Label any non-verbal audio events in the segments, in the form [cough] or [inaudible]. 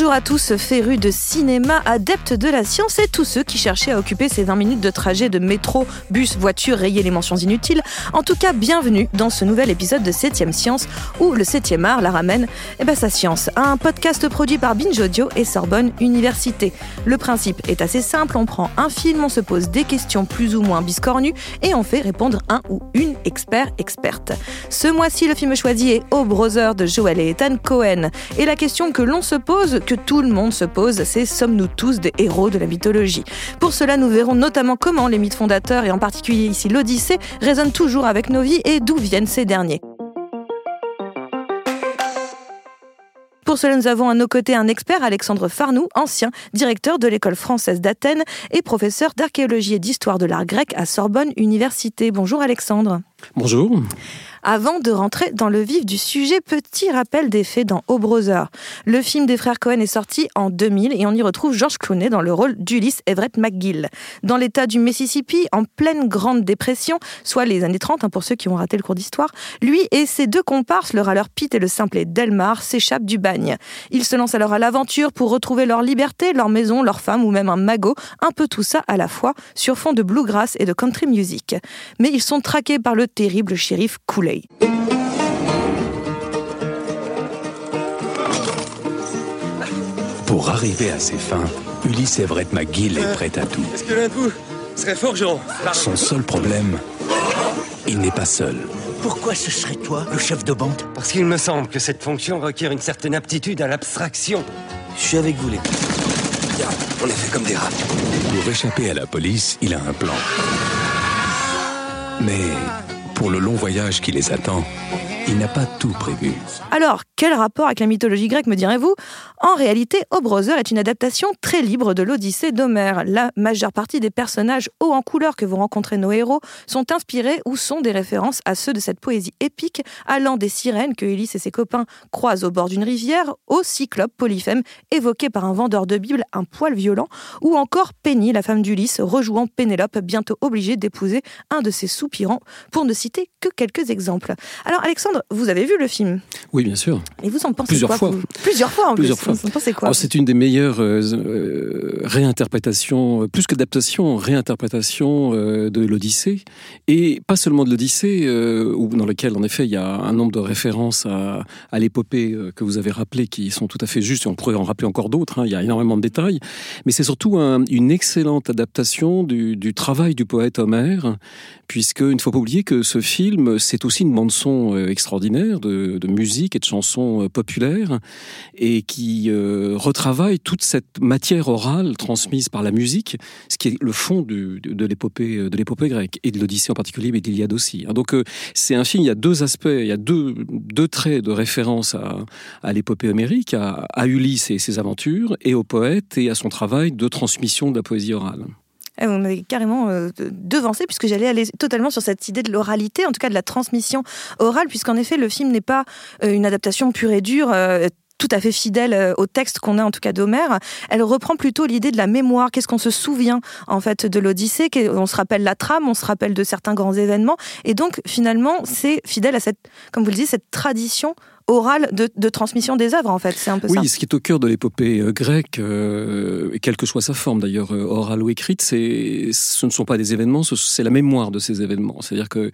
Bonjour à tous, férus de cinéma, adeptes de la science et tous ceux qui cherchaient à occuper ces 20 minutes de trajet de métro, bus, voiture, rayer les mentions inutiles. En tout cas, bienvenue dans ce nouvel épisode de 7ème Science où le 7ème art la ramène eh ben, sa science. Un podcast produit par Binge Audio et Sorbonne Université. Le principe est assez simple, on prend un film, on se pose des questions plus ou moins biscornues et on fait répondre un ou une expert experte. Ce mois-ci, le film choisi est O Brother de Joel et Ethan Cohen. Et la question que l'on se pose tout le monde se pose, c'est sommes-nous tous des héros de la mythologie? Pour cela, nous verrons notamment comment les mythes fondateurs, et en particulier ici l'Odyssée, résonnent toujours avec nos vies et d'où viennent ces derniers. Pour cela, nous avons à nos côtés un expert, Alexandre Farnou, ancien directeur de l'école française d'Athènes et professeur d'archéologie et d'histoire de l'art grec à Sorbonne Université. Bonjour Alexandre. Bonjour. Avant de rentrer dans le vif du sujet, petit rappel des faits dans O Brother. Le film des frères Cohen est sorti en 2000 et on y retrouve George Clooney dans le rôle d'Ulysse Everett McGill. Dans l'état du Mississippi, en pleine Grande Dépression, soit les années 30 hein, pour ceux qui ont raté le cours d'histoire, lui et ses deux comparses, le râleur Pete et le simplet Delmar, s'échappent du bagne. Ils se lancent alors à l'aventure pour retrouver leur liberté, leur maison, leur femme ou même un magot, un peu tout ça à la fois, sur fond de bluegrass et de country music. Mais ils sont traqués par le terrible shérif Pour arriver à ses fins, Ulysse Everett McGill est prêt à tout. Est-ce que l'un de vous serait forgeron Son seul problème, il n'est pas seul. Pourquoi ce serait toi, le chef de bande? Parce qu'il me semble que cette fonction requiert une certaine aptitude à l'abstraction. Je suis avec vous, les gars. On est fait comme des rats. Pour échapper à la police, il a un plan. Mais pour le long voyage qui les attend, il n'a pas tout prévu. Alors, quel rapport avec la mythologie grecque, me direz-vous? En réalité, O Brother est une adaptation très libre de l'Odyssée d'Homère. La majeure partie des personnages hauts en couleur que vont rencontrer nos héros sont inspirés ou sont des références à ceux de cette poésie épique, allant des sirènes que Ulysse et ses copains croisent au bord d'une rivière, au cyclope Polyphème, évoqué par un vendeur de Bible un poil violent, ou encore Penny, la femme d'Ulysse, rejouant Pénélope, bientôt obligée d'épouser un de ses soupirants, pour ne citer que quelques exemples. Alors, Alexandre, vous avez vu le film Oui, bien sûr. Et vous en pensez Plusieurs quoi fois. Plusieurs fois en Plusieurs plus. fois. Vous en pensez quoi? C'est une des meilleures euh, euh, réinterprétations, euh, plus qu'adaptation, réinterprétation euh, de l'Odyssée. Et pas seulement de l'Odyssée, euh, dans lequel, en effet, il y a un nombre de références à, à l'épopée que vous avez rappelées qui sont tout à fait justes, et on pourrait en rappeler encore d'autres, hein, il y a énormément de détails. Mais c'est surtout un- une excellente adaptation du, du travail du poète Homère, puisque il ne faut pas oublier que ce film, c'est aussi une bande-son euh, extraordinaire de, musique et de chansons euh, populaires, et qui euh, retravaille toute cette matière orale transmise par la musique, ce qui est le fond de, l'épopée de l'épopée grecque et de l'Odyssée en particulier, mais d'Iliade aussi. hein. Donc euh, c'est un film, il y a deux aspects, il y a deux, traits de référence à, l'épopée homérique, à Ulysse et ses aventures, et au poète et à son travail de transmission de la poésie orale. Vous m'avez carrément euh, devancé puisque j'allais aller totalement sur cette idée de l'oralité, en tout cas de la transmission orale, puisqu'en effet le film n'est pas euh, une adaptation pure et dure. euh, tout à fait fidèle au texte qu'on a en tout cas d'Homère, elle reprend plutôt l'idée de la mémoire, qu'est-ce qu'on se souvient en fait de l'Odyssée, on se rappelle la trame, on se rappelle de certains grands événements, et donc finalement c'est fidèle à cette, comme vous le dites, cette tradition orale de, de transmission des œuvres en fait, c'est un peu ça. Oui, ce qui est au cœur de l'épopée euh, grecque, euh, quelle que soit sa forme d'ailleurs, euh, orale ou écrite, c'est, ce ne sont pas des événements, ce- c'est la mémoire de ces événements. C'est-à-dire que euh,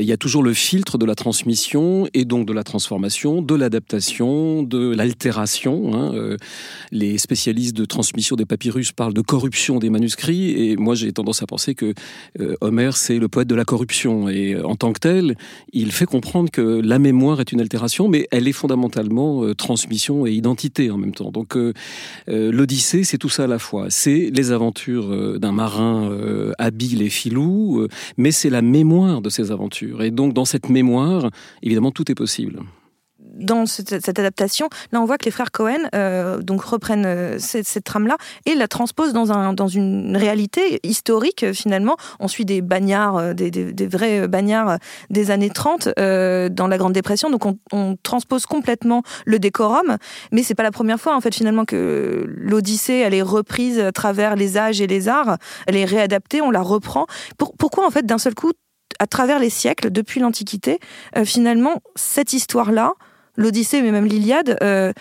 y a toujours le filtre de la transmission et donc de la transformation, de l'adaptation, de l'altération. hein. Les spécialistes de transmission des papyrus parlent de corruption des manuscrits, et moi j'ai tendance à penser que euh, Homère c'est le poète de la corruption, et en tant que tel, il fait comprendre que la mémoire est une altération, mais elle est fondamentalement euh, transmission et identité en même temps. Donc euh, euh, l'Odyssée, c'est tout ça à la fois. C'est les aventures d'un marin habile et filou, mais c'est la mémoire de ces aventures. Et donc dans cette mémoire, évidemment, tout est possible. Dans cette, adaptation, là on voit que les frères Cohen euh, donc reprennent euh, cette, trame-là et la transposent dans, un, dans une réalité historique finalement. On suit des bagnards, euh, des, des, vrais bagnards des années 30 euh, dans la Grande Dépression, donc on, transpose complètement le décorum, mais c'est pas la première fois en fait finalement que l'Odyssée elle est reprise à travers les âges et les arts, elle est réadaptée, on la reprend. Pour, pourquoi en fait d'un seul coup à travers les siècles, depuis l'Antiquité, finalement, cette histoire-là, l'Odyssée, mais même l'Iliade, euh,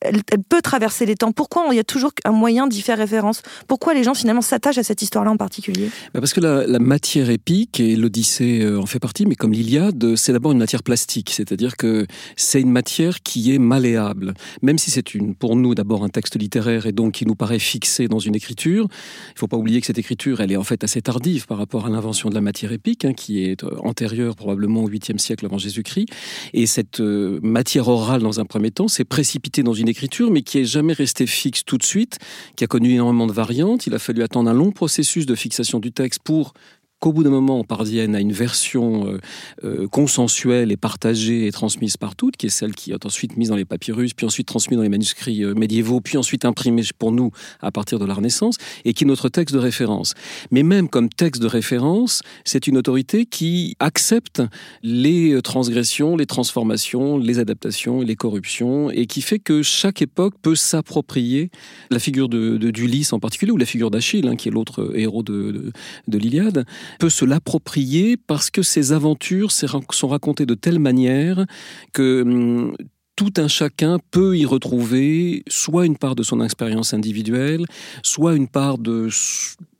elle, peut traverser les temps. Pourquoi il y a toujours un moyen d'y faire référence? Pourquoi les gens finalement s'attachent à cette histoire-là en particulier? Bah, Parce que la, matière épique, et l'Odyssée euh, en fait partie, mais comme l'Iliade, c'est d'abord une matière plastique, c'est-à-dire que c'est une matière qui est malléable. Même si c'est une, pour nous d'abord un texte littéraire et donc qui nous paraît fixé dans une écriture, il ne faut pas oublier que cette écriture, elle est en fait assez tardive par rapport à l'invention de la matière épique, hein, qui est euh, antérieure probablement au 8e siècle avant Jésus-Christ. Et cette euh, matière orale, dans un premier temps, s'est précipitée dans une écriture, mais qui est jamais restée fixe tout de suite, qui a connu énormément de variantes. Il a fallu attendre un long processus de fixation du texte pour qu'au bout d'un moment on parvienne à une version euh, euh, consensuelle et partagée et transmise par toutes, qui est celle qui est ensuite mise dans les papyrus, puis ensuite transmise dans les manuscrits euh, médiévaux, puis ensuite imprimée pour nous à partir de la Renaissance, et qui est notre texte de référence. Mais même comme texte de référence, c'est une autorité qui accepte les transgressions, les transformations, les adaptations, les corruptions, et qui fait que chaque époque peut s'approprier la figure de, d'Ulysse en particulier, ou la figure d'Achille, hein, qui est l'autre héros de, de, de l'Iliade, peut se l'approprier parce que ses aventures sont racontées de telle manière que hum, tout un chacun peut y retrouver soit une part de son expérience individuelle, soit une part de,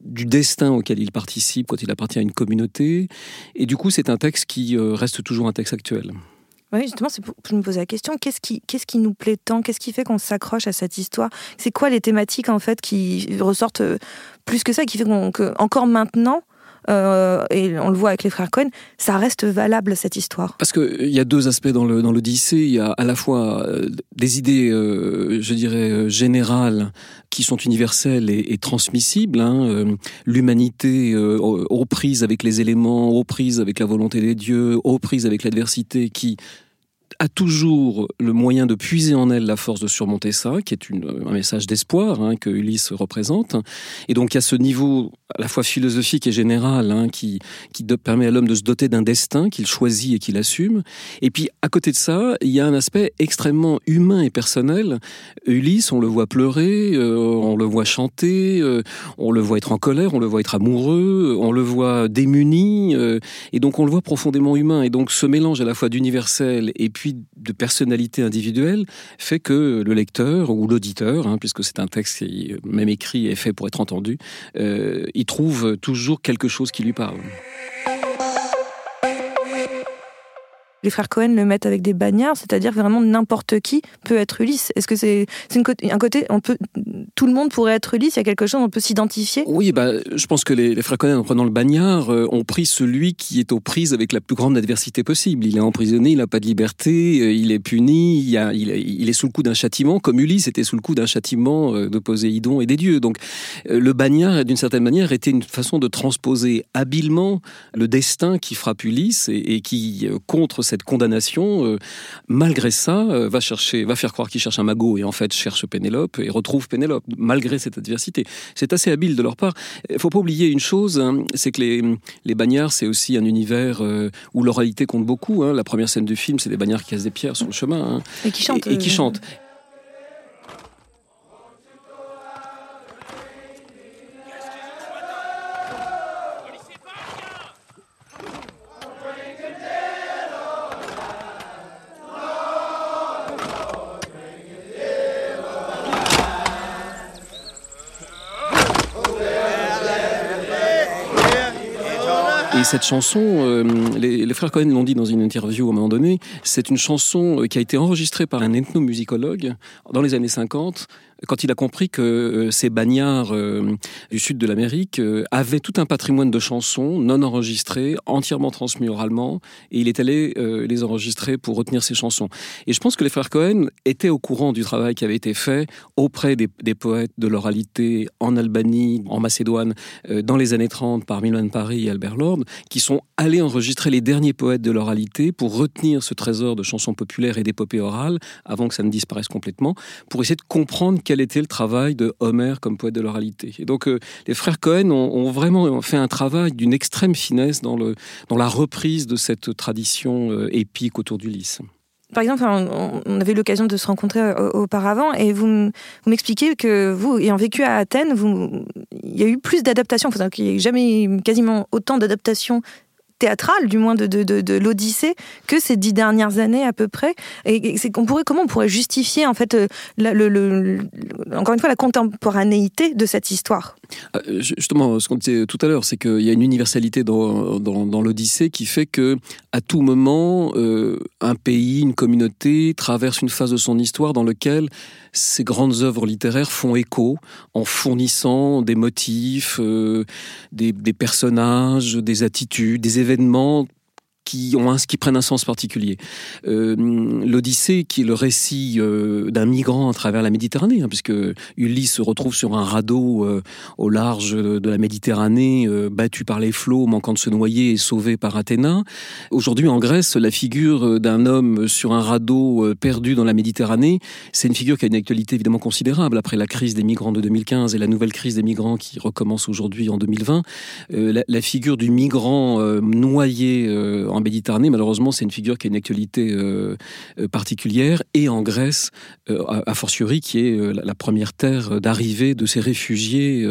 du destin auquel il participe quand il appartient à une communauté. Et du coup, c'est un texte qui euh, reste toujours un texte actuel. Oui, justement, c'est pour, me poser la question, qu'est-ce qui, qu'est-ce qui nous plaît tant? Qu'est-ce qui fait qu'on s'accroche à cette histoire? C'est quoi les thématiques, en fait, qui ressortent euh, plus que ça, qui fait qu'on, encore maintenant, euh, et on le voit avec les frères Cohen, ça reste valable cette histoire. Parce qu'il y a deux aspects dans le dans l'Odyssée. Il y a à la fois euh, des idées, euh, je dirais générales, qui sont universelles et, transmissibles. Hein, L'humanité aux prises avec les éléments, aux prises avec la volonté des dieux, aux prises avec l'adversité, qui a toujours le moyen de puiser en elle la force de surmonter ça, qui est un message d'espoir hein, que Ulysse représente. Et donc a ce niveau à la fois philosophique et général hein, qui, qui permet à l'homme de se doter d'un destin qu'il choisit et qu'il assume. Et puis à côté de ça, il y a un aspect extrêmement humain et personnel. Ulysse, on le voit pleurer, euh, on le voit chanter, euh, on le voit être en colère, on le voit être amoureux, on le voit démuni, euh, et donc on le voit profondément humain. Et donc ce mélange à la fois d'universel et puis de personnalité individuelle fait que le lecteur ou l'auditeur, hein, puisque c'est un texte qui même écrit et fait pour être entendu, euh, il trouve toujours quelque chose qui lui parle. Les frères Cohen le mettent avec des bagnards, c'est-à-dire vraiment n'importe qui peut être Ulysse. Est-ce que c'est un côté, tout le monde pourrait être Ulysse Il y a quelque chose, on peut s'identifier? Oui, bah, je pense que les, frères Cohen, en prenant le bagnard, euh, ont pris celui qui est aux prises avec la plus grande adversité possible. Il est emprisonné, il n'a pas de liberté, euh, il est puni, il, est sous le coup d'un châtiment, comme Ulysse était sous le coup d'un châtiment euh, de Poséidon et des dieux. Donc, le bagnard, d'une certaine manière, était une façon de transposer habilement le destin qui frappe Ulysse et, et qui, contre cette condamnation, euh, malgré ça, euh, va chercher, va faire croire qu'il cherche un magot et en fait cherche Pénélope et retrouve Pénélope, malgré cette adversité. C'est assez habile de leur part. Il faut pas oublier une chose, hein, c'est que les, les bagnards, c'est aussi un univers euh, où l'oralité compte beaucoup. Hein. La première scène du film, c'est des bagnards qui cassent des pierres sur le chemin. Hein. Et qui chantent. et qui chantent. Cette chanson, euh, les, frères Cohen l'ont dit dans une interview à un moment donné, c'est une chanson euh, qui a été enregistrée par un ethnomusicologue dans les années 50 quand il a compris que euh, ces bagnards euh, du sud de l'Amérique euh, avaient tout un patrimoine de chansons non enregistrées, entièrement transmis oralement, et il est allé les enregistrer pour retenir ces chansons. Et je pense que les frères Cohen étaient au courant du travail qui avait été fait auprès des, poètes de l'oralité en Albanie, en Macédoine, dans les années 30 par Milan Paris et Albert Lord, qui sont allés enregistrer les derniers poètes de l'oralité pour retenir ce trésor de chansons populaires et d'épopées orales avant que ça ne disparaisse complètement, pour essayer de comprendre quel était le travail de Homer comme poète de l'oralité. Et donc, euh, les frères Cohen ont, vraiment fait un travail d'une extrême finesse dans, le, dans la reprise de cette tradition euh, épique autour d'Ulysse. Par exemple, on avait l'occasion de se rencontrer euh, auparavant et vous m'expliquez que vous, ayant vécu à Athènes, vous, il y a eu plus d'adaptations. Il n'y a jamais quasiment autant d'adaptations théâtrale, du moins de, l'Odyssée, que ces dix dernières années à peu près. Et, c'est qu'on pourrait, comment on pourrait justifier en fait, euh, encore une fois, la contemporanéité de cette histoire? Euh, Justement, ce qu'on disait tout à l'heure, c'est qu'il y a une universalité dans, dans, l'Odyssée qui fait que à tout moment, euh, un pays, une communauté traverse une phase de son histoire dans laquelle ces grandes œuvres littéraires font écho en fournissant des motifs, des, des personnages, des attitudes, des événements événements qui, ont un, qui prennent un sens particulier. Euh, L'Odyssée, qui est le récit euh, d'un migrant à travers la Méditerranée, hein, puisque Ulysse se retrouve sur un radeau euh, au large de la Méditerranée, battu par les flots, manquant de se noyer et sauvé par Athéna. Aujourd'hui, en Grèce, la figure d'un homme sur un radeau perdu dans la Méditerranée, c'est une figure qui a une actualité évidemment considérable après la crise des migrants de 2015 et la nouvelle crise des migrants qui recommence aujourd'hui en 2020. La, la, figure du migrant noyé Méditerranée, malheureusement, c'est une figure qui a une actualité euh, euh, particulière, et en Grèce, euh, a, fortiori, qui est la, première terre d'arrivée de ces réfugiés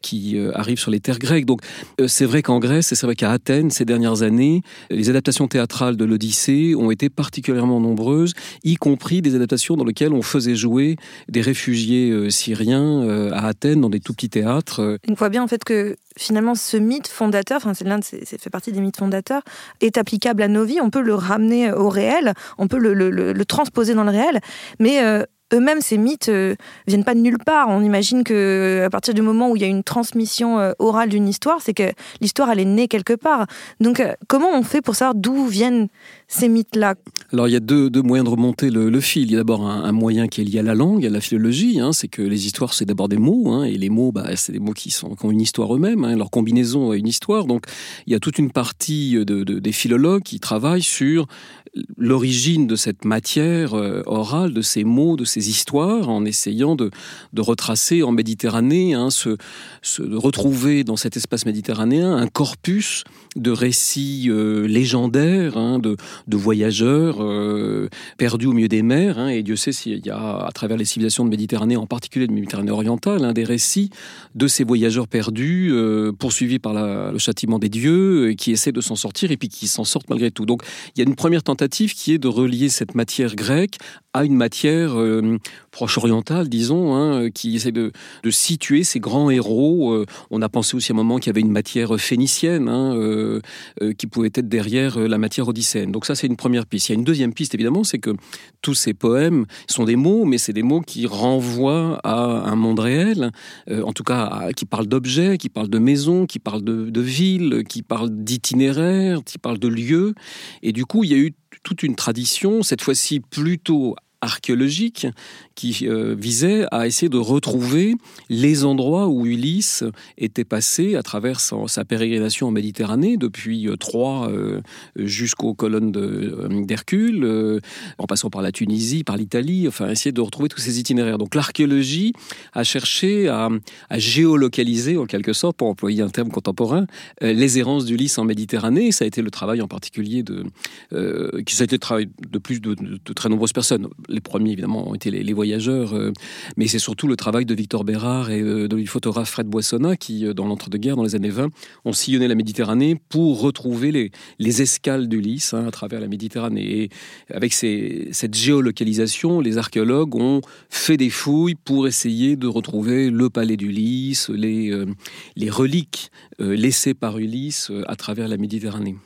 qui arrivent sur les terres grecques. Donc, c'est vrai qu'en Grèce, et c'est vrai qu'à Athènes, ces dernières années, les adaptations théâtrales de l'Odyssée ont été particulièrement nombreuses, y compris des adaptations dans lesquelles on faisait jouer des réfugiés syriens à Athènes, dans des tout petits théâtres. On voit bien en fait que finalement ce mythe fondateur, enfin c'est l'un de ces, fait partie des mythes fondateurs, est applicable à nos vies. On peut le ramener au réel, on peut le, transposer dans le réel, mais euh, eux-mêmes, ces mythes euh, viennent pas de nulle part. On imagine que à partir du moment où il y a une transmission euh, orale d'une histoire, c'est que l'histoire elle est née quelque part. Donc, comment on fait pour savoir d'où viennent ces mythes-là Alors il y a deux, moyens de remonter le, fil. Il y a d'abord un, moyen qui est lié à la langue, à la philologie. Hein. c'est que les histoires, c'est d'abord des mots. Hein. et les mots, bah, c'est des mots qui, ont une histoire eux-mêmes. Hein. leur combinaison a une histoire. Donc il y a toute une partie de, des philologues qui travaillent sur l'origine de cette matière euh, orale, de ces mots, de ces histoires, en essayant de, retracer en Méditerranée, hein, de retrouver dans cet espace méditerranéen un corpus de récits euh, légendaires, de, voyageurs euh, perdus au milieu des mers. Hein, et Dieu sait s'il y a, à travers les civilisations de Méditerranée, en particulier de Méditerranée orientale, des récits de ces voyageurs perdus, poursuivis par le châtiment des dieux, qui essaient de s'en sortir et puis qui s'en sortent malgré tout. Donc il y a une première tentative qui est de relier cette matière grecque à une matière euh, proche-orientale, disons, hein, qui essaie de, situer ces grands héros. Euh, on a pensé aussi à un moment qu'il y avait une matière phénicienne hein, euh, qui pouvait être derrière la matière odysséenne. Donc ça, c'est une première piste. Il y a une deuxième piste, évidemment, c'est que tous ces poèmes sont des mots, mais c'est des mots qui renvoient à un monde réel, en tout cas qui parlent d'objets, qui parlent de maisons, qui parlent de, de villes, qui parlent d'itinéraires, qui parlent de lieux. Et du coup, il y a eu toute une tradition, cette fois-ci plutôt archéologique qui euh, visait à essayer de retrouver les endroits où Ulysse était passé à travers sa, pérégrination en Méditerranée depuis euh, Troie euh, jusqu'aux colonnes d'Hercule, en passant par la Tunisie, par l'Italie, enfin essayer de retrouver tous ces itinéraires. Donc l'archéologie a cherché à, géolocaliser en quelque sorte, pour employer un terme contemporain, les errances d'Ulysse en Méditerranée. Ça a été le travail en particulier de, qui a été le travail de plus de, très nombreuses personnes. Les premiers évidemment ont été les, voyageurs, euh, mais c'est surtout le travail de Victor Bérard et euh, de du photographe Fred Boissonnat qui, euh, dans l'entre-deux-guerres, dans les années 20, ont sillonné la Méditerranée pour retrouver les, les escales d'Ulysse hein, à travers la Méditerranée. Et avec cette géolocalisation, les archéologues ont fait des fouilles pour essayer de retrouver le palais d'Ulysse, les reliques laissées par Ulysse à travers la Méditerranée.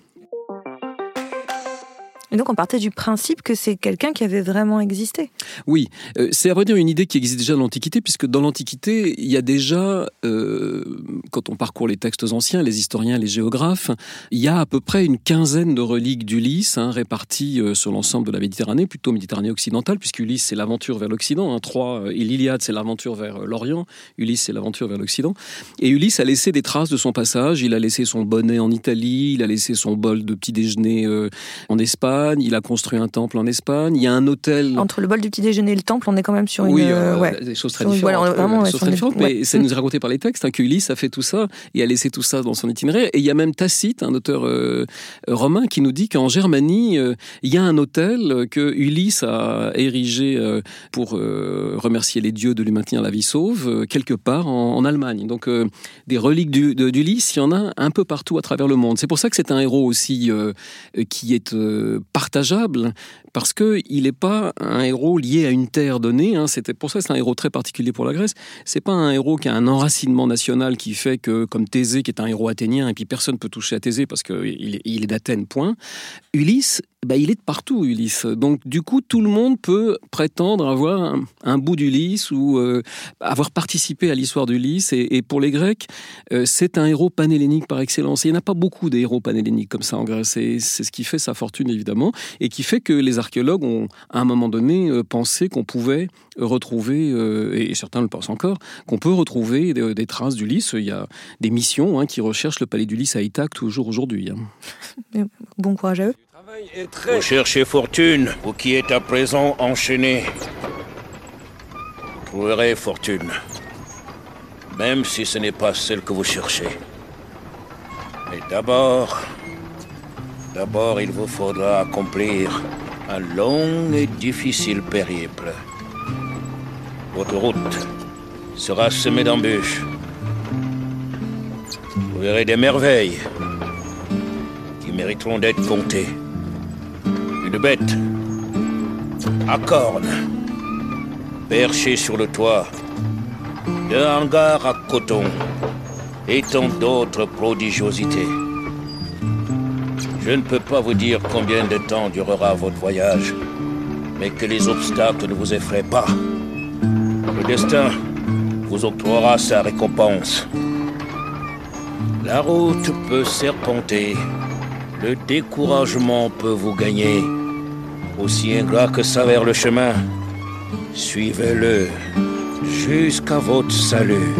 Et donc on partait du principe que c'est quelqu'un qui avait vraiment existé. Oui, euh, c'est à vrai dire une idée qui existe déjà dans l'Antiquité, puisque dans l'Antiquité, il y a déjà, euh, quand on parcourt les textes anciens, les historiens, les géographes, il y a à peu près une quinzaine de reliques d'Ulysse hein, réparties euh, sur l'ensemble de la Méditerranée, plutôt Méditerranée occidentale, puisque Ulysse c'est l'aventure vers l'Occident, hein, Troie et l'Iliade c'est l'aventure vers l'Orient, Ulysse c'est l'aventure vers l'Occident. Et Ulysse a laissé des traces de son passage, il a laissé son bonnet en Italie, il a laissé son bol de petit déjeuner en Espagne, Espagne, il a construit un temple en Espagne, il y a un hôtel... Entre le bol du petit déjeuner et le temple, on est quand même sur une... Oui, euh, euh, ouais. des choses très différentes. voilà, vraiment, euh, des choses très ouais. mais ça nous est raconté par les textes, hein, que Ulysse a fait tout ça et a laissé tout ça dans son itinéraire. Et il y a même Tacite, un auteur euh, romain, qui nous dit qu'en Germanie, euh, il y a un hôtel que Ulysse a érigé pour remercier les dieux de lui maintenir la vie sauve, quelque part en, en Allemagne. Donc des reliques du- d'Ulysse, il y en a un peu partout à travers le monde. C'est pour ça que c'est un héros aussi qui est partageable, parce que il n'est pas un héros lié à une terre donnée. Hein. C'était pour ça c'est un héros très particulier pour la Grèce. C'est pas un héros qui a un enracinement national qui fait que, comme Thésée, qui est un héros athénien, et puis personne peut toucher à Thésée parce qu'il il est d'Athènes. Point. Ulysse, bah, il est de partout, Ulysse. Donc, du coup, tout le monde peut prétendre avoir un, bout d'Ulysse ou euh, avoir participé à l'histoire d'Ulysse. Et, pour les Grecs, euh, c'est un héros panhellénique par excellence. Et il n'y en a pas beaucoup des héros panhelléniques comme ça en Grèce. C'est ce qui fait sa fortune, évidemment, et qui fait que les archéologues ont, à un moment donné, euh, pensé qu'on pouvait retrouver, euh, et certains le pensent encore, qu'on peut retrouver des, des traces d'Ulysse. Il y a des missions hein, qui recherchent le palais d'Ulysse à Ithaque toujours aujourd'hui. hein. Bon courage à eux. Vous cherchez fortune, vous qui êtes à présent enchaîné. Vous trouverez fortune. Même si ce n'est pas celle que vous cherchez. Mais d'abord, d'abord il vous faudra accomplir un long et difficile périple. Votre route sera semée d'embûches. Vous verrez des merveilles qui mériteront d'être comptées. Une bête à cornes, perchée sur le toit d'un hangar à coton et tant d'autres prodigiosités. Je ne peux pas vous dire combien de temps durera votre voyage, mais que les obstacles ne vous effraient pas. Le destin vous octroiera sa récompense. La route peut serpenter, le découragement peut vous gagner. Aussi ingrat que s'avère le chemin, suivez-le jusqu'à votre salut.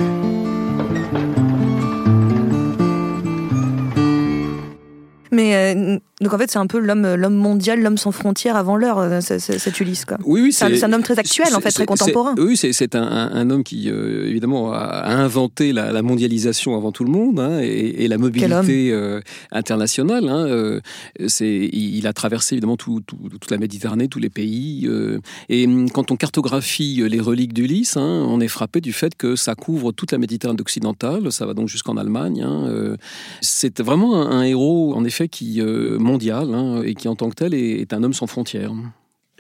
Donc en fait, c'est un peu l'homme, l'homme mondial, l'homme sans frontières avant l'heure, euh, ce- ce- cet Ulysse. Quoi. Oui, oui, C'est un- c'est un homme très actuel, en fait, très contemporain. Oui, c'est- c'est un, un- homme qui, euh, évidemment, a, a inventé la, la mondialisation avant tout le monde hein, et, et la mobilité euh, internationale. hein, euh, c'est, il, a traversé, évidemment, tout- tout- toute la Méditerranée, tous les pays. et hum, quand on cartographie les reliques d'Ulysse, hein, on est frappé du fait que ça couvre toute la Méditerranée occidentale. Ça va donc jusqu'en Allemagne. hein, c'est vraiment un, un héros, en effet, qui mondial hein, et qui, en tant que tel, est- un homme sans frontières.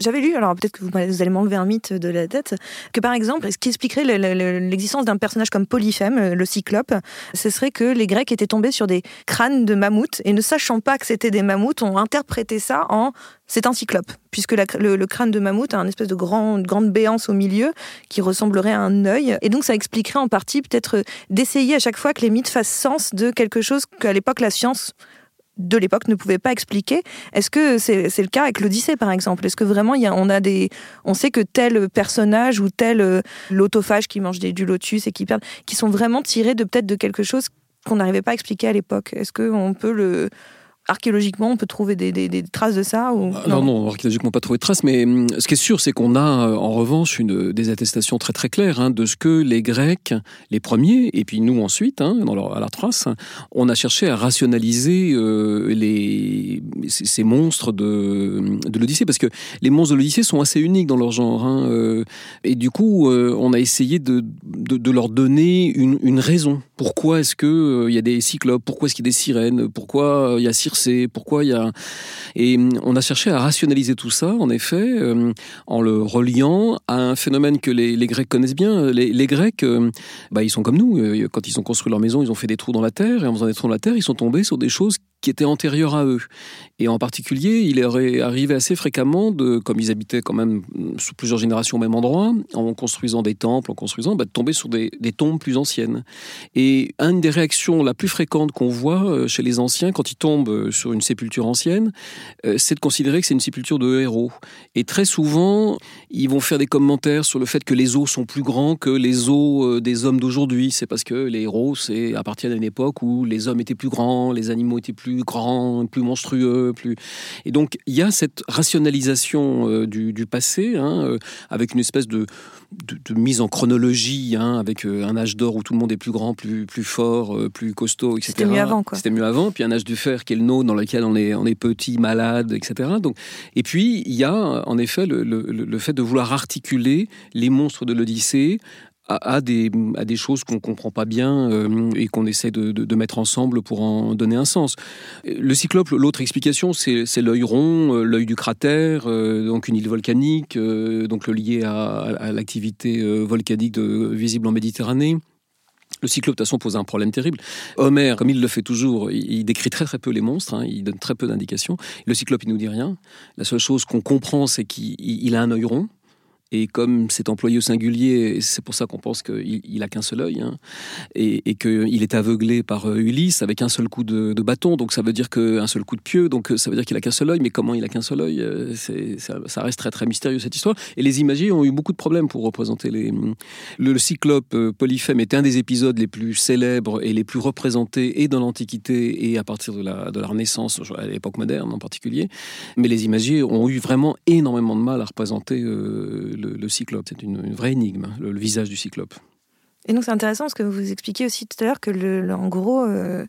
J'avais lu, alors peut-être que vous, allez m'enlever un mythe de la tête, que par exemple, ce qui expliquerait le- le- le- l'existence d'un personnage comme Polyphème, euh, le cyclope, ce serait que les Grecs étaient tombés sur des crânes de mammouths et ne sachant pas que c'était des mammouths, ont interprété ça en c'est un cyclope, puisque le, crâne de mammouth a un espèce de grand, grande béance au milieu qui ressemblerait à un œil. Et donc ça expliquerait en partie peut-être d'essayer à chaque fois que les mythes fassent sens de quelque chose qu'à l'époque la science de l'époque ne pouvait pas expliquer. Est-ce que c'est le cas avec l'Odyssée, par exemple? Est-ce que vraiment, y a, on a des, on sait que tel personnage ou tel euh, l'autophage qui mange des, du lotus et qui perd, qui sont vraiment tirés de peut-être de quelque chose qu'on n'arrivait pas à expliquer à l'époque? Est-ce que on peut le archéologiquement, on peut trouver des, des- des traces de ça ou Ah, Non, non, archéologiquement pas trouvé de traces, mais hum, ce qui est sûr, c'est qu'on a euh, en revanche une, des attestations très très claires hein, de ce que les Grecs, les premiers, et puis nous ensuite, hein, dans leur, à la trace, on a cherché à rationaliser euh, les, ces, monstres de, de l'Odyssée, parce que les monstres de l'Odyssée sont assez uniques dans leur genre, hein, euh, et du coup, euh, on a essayé de, de, de leur donner une, une raison. Pourquoi est-ce que euh, il y a des cyclopes? Pourquoi est-ce qu'il y a des sirènes? Pourquoi il y a Circé Pourquoi il y a et hum, on a cherché à rationaliser tout ça, en effet, euh, en le reliant à un phénomène que les, Grecs connaissent bien. Les, Grecs, euh, bah, ils sont comme nous. Euh, Quand ils ont construit leur maison, ils ont fait des trous dans la terre, et en faisant des trous dans la terre, ils sont tombés sur des choses qui étaient antérieures à eux. Et en particulier, il est arrivé assez fréquemment, de, comme ils habitaient quand même sous plusieurs générations au même endroit, en construisant des temples, en construisant, bah, de tomber sur des, des tombes plus anciennes. Et une des réactions la plus fréquente qu'on voit euh, chez les anciens quand ils tombent euh, sur une sépulture ancienne, euh, c'est de considérer que c'est une sépulture de héros. Et très souvent, ils vont faire des commentaires sur le fait que les os sont plus grands que les os des hommes d'aujourd'hui. C'est parce que les héros, c'est appartiennent à une époque où les hommes étaient plus grands, les animaux étaient plus grands, plus monstrueux, plus. Et donc il y a cette rationalisation du, passé, hein, avec une espèce de, de, mise en chronologie, hein, avec un âge d'or où tout le monde est plus grand, plus plus fort, plus costaud, etc. C'était mieux avant, quoi. C'était mieux avant. Puis un âge du fer qui est le nôtre, dans lequel on est, on est petit, malade, etc. Donc, et puis, il y a en effet le, le, fait de vouloir articuler les monstres de l'Odyssée à, des, à des choses qu'on ne comprend pas bien euh, et qu'on essaie de, de, mettre ensemble pour en donner un sens. Le cyclope, l'autre explication, c'est l'œil rond, euh, l'œil du cratère, euh, donc une île volcanique, donc le lié à, à l'activité volcanique visible en Méditerranée. Le cyclope, de toute façon, pose un problème terrible. Homer, comme il le fait toujours, il décrit très très peu les monstres, hein, il donne très peu d'indications. Le cyclope, il nous dit rien. La seule chose qu'on comprend, c'est qu'il a un œil rond. Et comme c'est employé au singulier, c'est pour ça qu'on pense qu'il il a qu'un seul œil, hein, et, qu'il est aveuglé par euh, Ulysse avec un seul coup de, bâton, donc ça veut dire qu'un seul coup de pieu, donc euh, ça veut dire qu'il a qu'un seul œil, mais comment il a qu'un seul œil euh, ça, reste très très mystérieux cette histoire. Et les imagiers ont eu beaucoup de problèmes pour représenter les. Le, cyclope Polyphème est un des épisodes les plus célèbres et les plus représentés et dans l'Antiquité et à partir de la Renaissance, à l'époque moderne en particulier. Mais les imagiers ont eu vraiment énormément de mal à représenter le, cyclope. C'est une, vraie énigme, le, visage du cyclope. Et donc c'est intéressant parce que vous expliquez aussi tout à l'heure que, le, en gros, euh,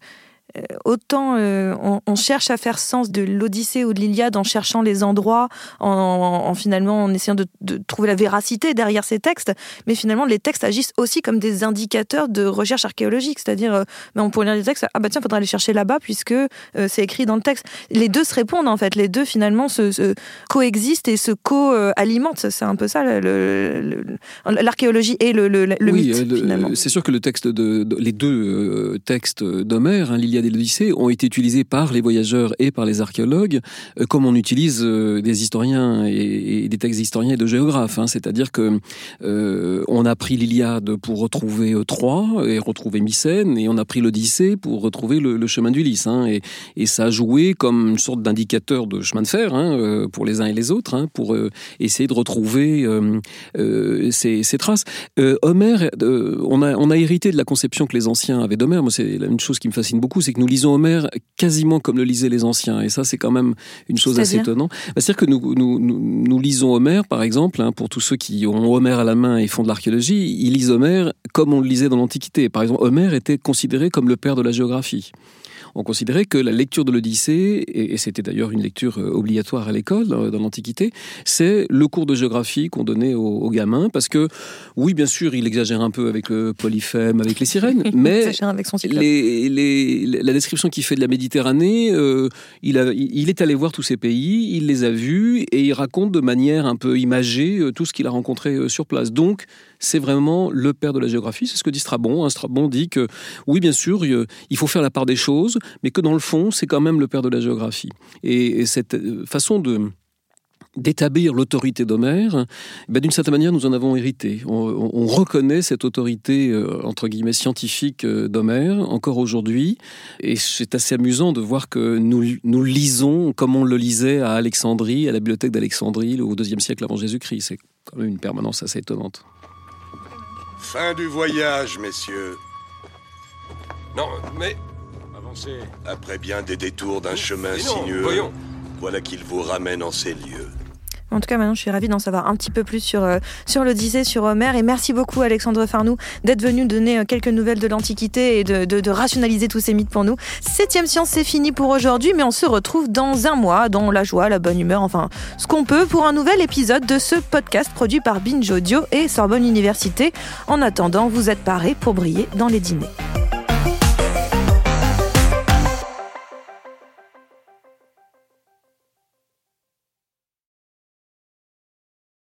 autant euh, on, cherche à faire sens de l'Odyssée ou de l'Iliade en cherchant les endroits, en, finalement en essayant de, trouver la véracité derrière ces textes, mais finalement les textes agissent aussi comme des indicateurs de recherche archéologique, c'est-à-dire euh, ben, on pourrait lire les textes, ah bah tiens, faudra aller chercher là-bas puisque c'est écrit dans le texte. Les deux se répondent en fait, les deux finalement se, coexistent et se co-alimentent, c'est un peu ça l'archéologie et le, le, mythe finalement. C'est sûr que le texte de, les deux textes d'Homère, hein, l'Iliade des l'Odyssée ont été utilisés par les voyageurs et par les archéologues, euh, comme on utilise euh, des historiens et, des textes d'historiens et de géographes. Hein. C'est-à-dire que euh, on a pris l'Iliade pour retrouver Troie et retrouver Mycène, et on a pris l'Odyssée pour retrouver le, chemin d'Ulysse. Hein. Et, et, ça a joué comme une sorte d'indicateur de chemin de fer hein, pour les uns et les autres, pour essayer de retrouver ces, ces, traces. Homère, on a, on a hérité de la conception que les anciens avaient d'Homère. Moi, c'est une chose qui me fascine beaucoup, c'est que nous lisons Homère quasiment comme le lisaient les anciens. Et ça, c'est quand même une chose assez étonnante. Bah, c'est-à-dire que nous, nous, nous, lisons Homère, par exemple, hein, pour tous ceux qui ont Homère à la main et font de l'archéologie, ils lisent Homère comme on le lisait dans l'Antiquité. Par exemple, Homère était considéré comme le père de la géographie on considérait que la lecture de l'Odyssée, et c'était d'ailleurs une lecture euh, obligatoire à l'école dans l'Antiquité, c'est le cours de géographie qu'on donnait aux, gamins, parce que oui, bien sûr, il exagère un peu avec le Polyphème, avec les sirènes, [laughs] mais avec son les, la description qu'il fait de la Méditerranée, euh, il, a, il est allé voir tous ces pays, il les a vus, et il raconte de manière un peu imagée euh, tout ce qu'il a rencontré sur place. Donc, c'est vraiment le père de la géographie. C'est ce que dit Strabon. Hein. Strabon dit que oui, bien sûr, il faut faire la part des choses, mais que dans le fond, c'est quand même le père de la géographie. Et, cette euh, façon de d'établir l'autorité d'Homère, ben d'une certaine manière, nous en avons hérité. On, reconnaît cette autorité, euh, entre guillemets, scientifique euh, d'Homère, encore aujourd'hui. Et c'est assez amusant de voir que nous, nous lisons comme on le lisait à Alexandrie, à la bibliothèque d'Alexandrie, au IIe siècle avant Jésus-Christ. C'est quand même une permanence assez étonnante. Fin du voyage, messieurs. Non, mais... Avancez. Après bien des détours d'un chemin sinueux, voilà qu'il vous ramène en ces lieux. En tout cas, maintenant, je suis ravie d'en savoir un petit peu plus sur, euh, sur l'Odyssée, sur Homère. Et merci beaucoup, Alexandre Farnou, d'être venu donner euh, quelques nouvelles de l'Antiquité et de, de, rationaliser tous ces mythes pour nous. Septième science, c'est fini pour aujourd'hui, mais on se retrouve dans un mois, dans la joie, la bonne humeur, enfin, ce qu'on peut, pour un nouvel épisode de ce podcast produit par Binge Audio et Sorbonne Université. En attendant, vous êtes parés pour briller dans les dîners.